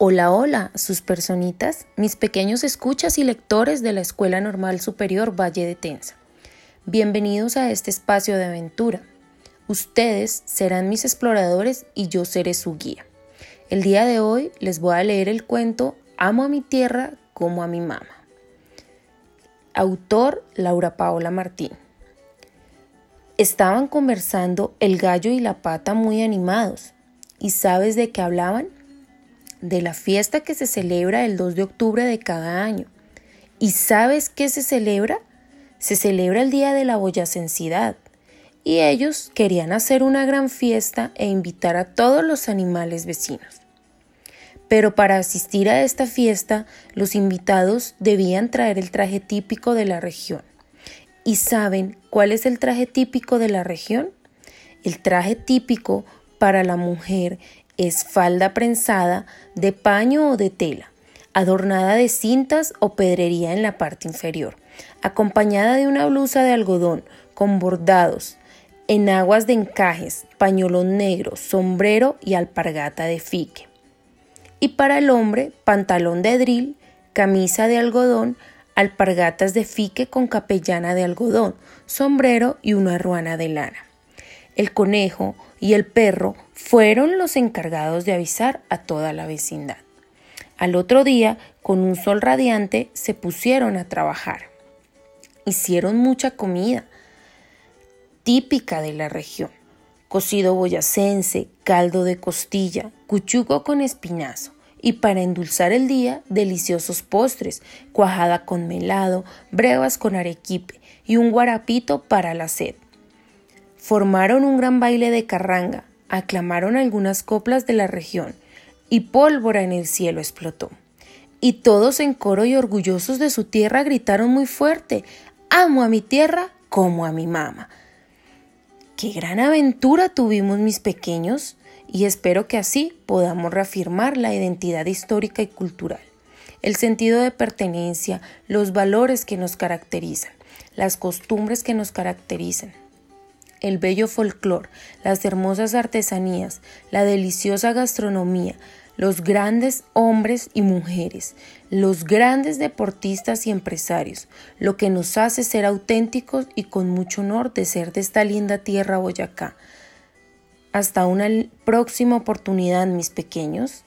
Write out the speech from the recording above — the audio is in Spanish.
Hola, hola, sus personitas, mis pequeños escuchas y lectores de la Escuela Normal Superior Valle de Tensa. Bienvenidos a este espacio de aventura. Ustedes serán mis exploradores y yo seré su guía. El día de hoy les voy a leer el cuento Amo a mi tierra como a mi mamá. Autor Laura Paola Martín. Estaban conversando el gallo y la pata muy animados. ¿Y sabes de qué hablaban? De la fiesta que se celebra el 2 de octubre de cada año. ¿Y sabes qué se celebra? Se celebra el Día de la Boyacensidad. Y ellos querían hacer una gran fiesta e invitar a todos los animales vecinos. Pero para asistir a esta fiesta, los invitados debían traer el traje típico de la región. ¿Y saben cuál es el traje típico de la región? El traje típico para la mujer es falda prensada de paño o de tela, adornada de cintas o pedrería en la parte inferior, acompañada de una blusa de algodón con bordados, enaguas de encajes, pañolón negro, sombrero y alpargata de fique. Y para el hombre, pantalón de drill, camisa de algodón, alpargatas de fique con capellana de algodón, sombrero y una ruana de lana. El conejo y el perro fueron los encargados de avisar a toda la vecindad. Al otro día, con un sol radiante, se pusieron a trabajar. Hicieron mucha comida típica de la región. Cocido boyacense, caldo de costilla, cuchuco con espinazo y para endulzar el día, deliciosos postres, cuajada con melado, brevas con arequipe y un guarapito para la sed. Formaron un gran baile de carranga, aclamaron algunas coplas de la región, y pólvora en el cielo explotó. Y todos en coro y orgullosos de su tierra gritaron muy fuerte Amo a mi tierra como a mi mamá. Qué gran aventura tuvimos mis pequeños, y espero que así podamos reafirmar la identidad histórica y cultural, el sentido de pertenencia, los valores que nos caracterizan, las costumbres que nos caracterizan, el bello folclor, las hermosas artesanías, la deliciosa gastronomía, los grandes hombres y mujeres, los grandes deportistas y empresarios, lo que nos hace ser auténticos y con mucho honor de ser de esta linda tierra Boyacá. Hasta una próxima oportunidad, mis pequeños.